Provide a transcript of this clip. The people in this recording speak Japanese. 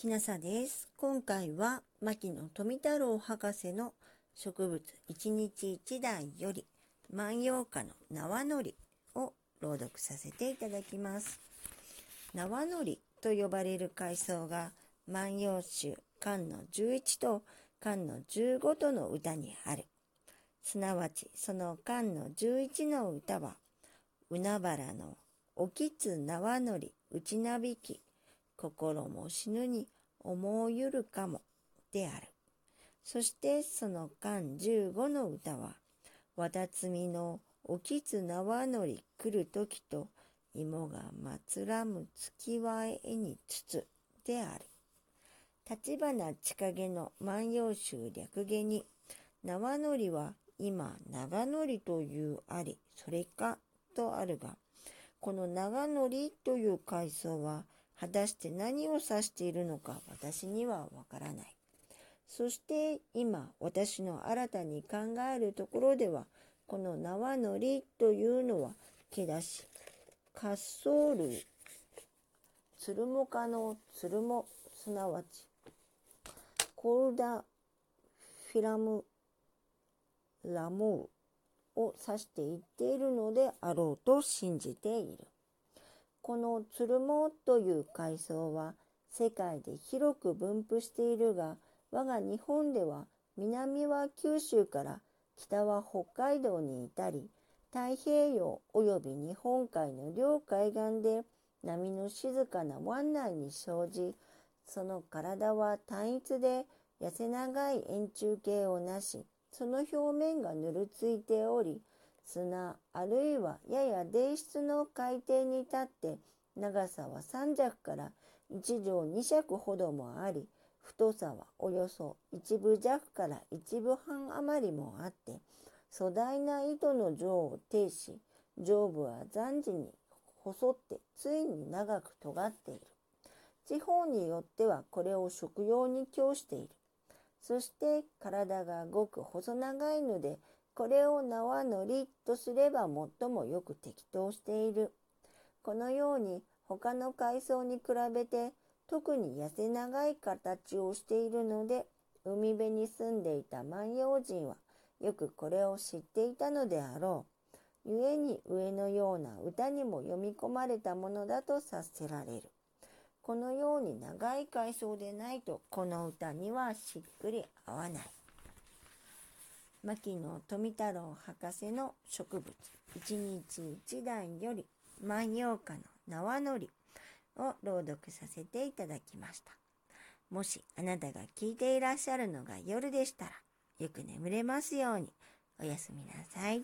きなさです。今回は牧野富太郎博士の植物一日一台より万葉歌の縄のりを朗読させていただきます。縄のりと呼ばれる海藻が万葉集漢の11と漢の15との歌にある。すなわちその漢の11の歌は、海原のおきつ縄のり内なびき心も死ぬに思うゆるかもである。そしてその間15の歌は、わたつみのおきつ縄乗り来るときと、芋がまつらむ月は絵につつである。立花千景の万葉集略下に、縄乗りは今長乗りというあり、それかとあるが、この長乗りという階層は、果たして何を指しているのか私にはわからない。そして今私の新たに考えるところではこの縄のりというのは毛だし滑走類ツルモ科のツルモすなわちコルダフィラムラモーを指して言っているのであろうと信じている。このツルモという海藻は世界で広く分布しているが、我が日本では南は九州から北は北海道にいたり、太平洋及び日本海の両海岸で波の静かな湾内に生じ、その体は単一で痩せ長い円柱形をなし、その表面がぬるついており、砂あるいはやや泥質の海底に立って長さは3尺から1畳2尺ほどもあり太さはおよそ1部弱から1部半余りもあって粗大な糸の状を呈し上部は残地に細ってついに長く尖っている。地方によってはこれを食用に供している。そして体がごく細長いのでこれを縄乗りとすれば最もよく適当している。このように他の海藻に比べて特に痩せ長い形をしているので海辺に住んでいた万葉人はよくこれを知っていたのであろう。故に上のような歌にも読み込まれたものだと察せられる。このように長い海藻でないとこの歌にはしっくり合わない。牧野富太郎博士の植物一日一段より万葉歌の縄のりを朗読させていただきました。もしあなたが聞いていらっしゃるのが夜でしたらよく眠れますようにおやすみなさい。